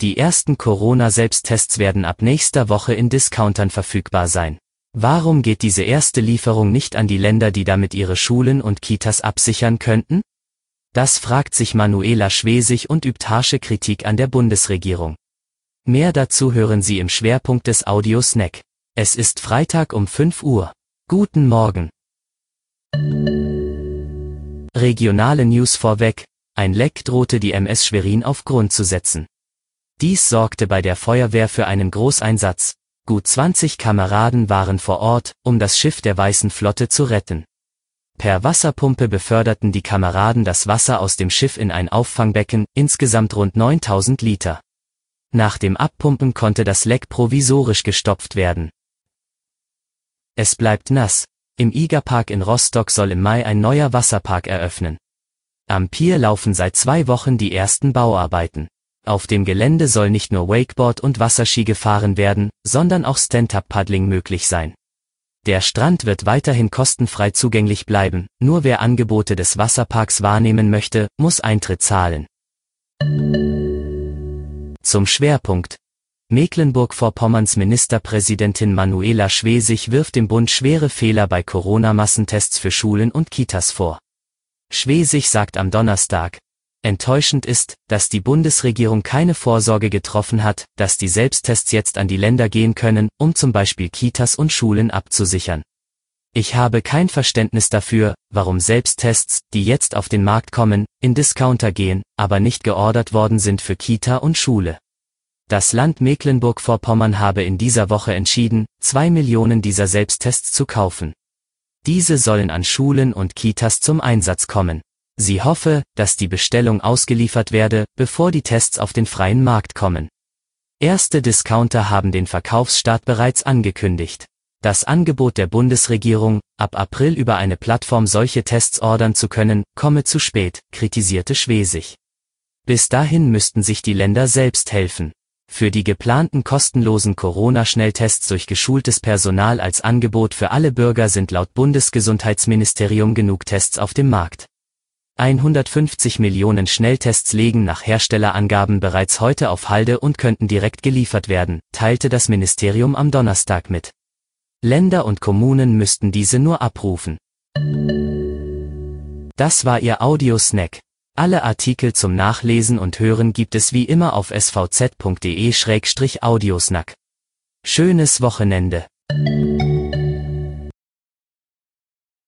Die ersten Corona-Selbsttests werden ab nächster Woche in Discountern verfügbar sein. Warum geht diese erste Lieferung nicht an die Länder, die damit ihre Schulen und Kitas absichern könnten? Das fragt sich Manuela Schwesig und übt harsche Kritik an der Bundesregierung. Mehr dazu hören Sie im Schwerpunkt des Audiosnack. Es ist Freitag um 5 Uhr. Guten Morgen. Regionale News vorweg. Ein Leck drohte die MS Schwerin auf Grund zu setzen. Dies sorgte bei der Feuerwehr für einen Großeinsatz. Gut 20 Kameraden waren vor Ort, um das Schiff der Weißen Flotte zu retten. Per Wasserpumpe beförderten die Kameraden das Wasser aus dem Schiff in ein Auffangbecken, insgesamt rund 9000 Liter. Nach dem Abpumpen konnte das Leck provisorisch gestopft werden. Es bleibt nass. Im Igerpark in Rostock soll im Mai ein neuer Wasserpark eröffnen. Am Pier laufen seit zwei Wochen die ersten Bauarbeiten. Auf dem Gelände soll nicht nur Wakeboard und Wasserski gefahren werden, sondern auch Stand-Up-Paddling möglich sein. Der Strand wird weiterhin kostenfrei zugänglich bleiben, nur wer Angebote des Wasserparks wahrnehmen möchte, muss Eintritt zahlen. Zum Schwerpunkt. Mecklenburg-Vorpommerns Ministerpräsidentin Manuela Schwesig wirft dem Bund schwere Fehler bei Corona-Massentests für Schulen und Kitas vor. Schwesig sagt am Donnerstag, Enttäuschend ist, dass die Bundesregierung keine Vorsorge getroffen hat, dass die Selbsttests jetzt an die Länder gehen können, um zum Beispiel Kitas und Schulen abzusichern. Ich habe kein Verständnis dafür, warum Selbsttests, die jetzt auf den Markt kommen, in Discounter gehen, aber nicht geordert worden sind für Kita und Schule. Das Land Mecklenburg-Vorpommern habe in dieser Woche entschieden, zwei Millionen dieser Selbsttests zu kaufen. Diese sollen an Schulen und Kitas zum Einsatz kommen. Sie hoffe, dass die Bestellung ausgeliefert werde, bevor die Tests auf den freien Markt kommen. Erste Discounter haben den Verkaufsstart bereits angekündigt. Das Angebot der Bundesregierung, ab April über eine Plattform solche Tests ordern zu können, komme zu spät, kritisierte Schwesig. Bis dahin müssten sich die Länder selbst helfen. Für die geplanten kostenlosen Corona-Schnelltests durch geschultes Personal als Angebot für alle Bürger sind laut Bundesgesundheitsministerium genug Tests auf dem Markt. 150 Millionen Schnelltests legen nach Herstellerangaben bereits heute auf Halde und könnten direkt geliefert werden, teilte das Ministerium am Donnerstag mit. Länder und Kommunen müssten diese nur abrufen. Das war Ihr Audiosnack. Alle Artikel zum Nachlesen und Hören gibt es wie immer auf svz.de-audiosnack. Schönes Wochenende.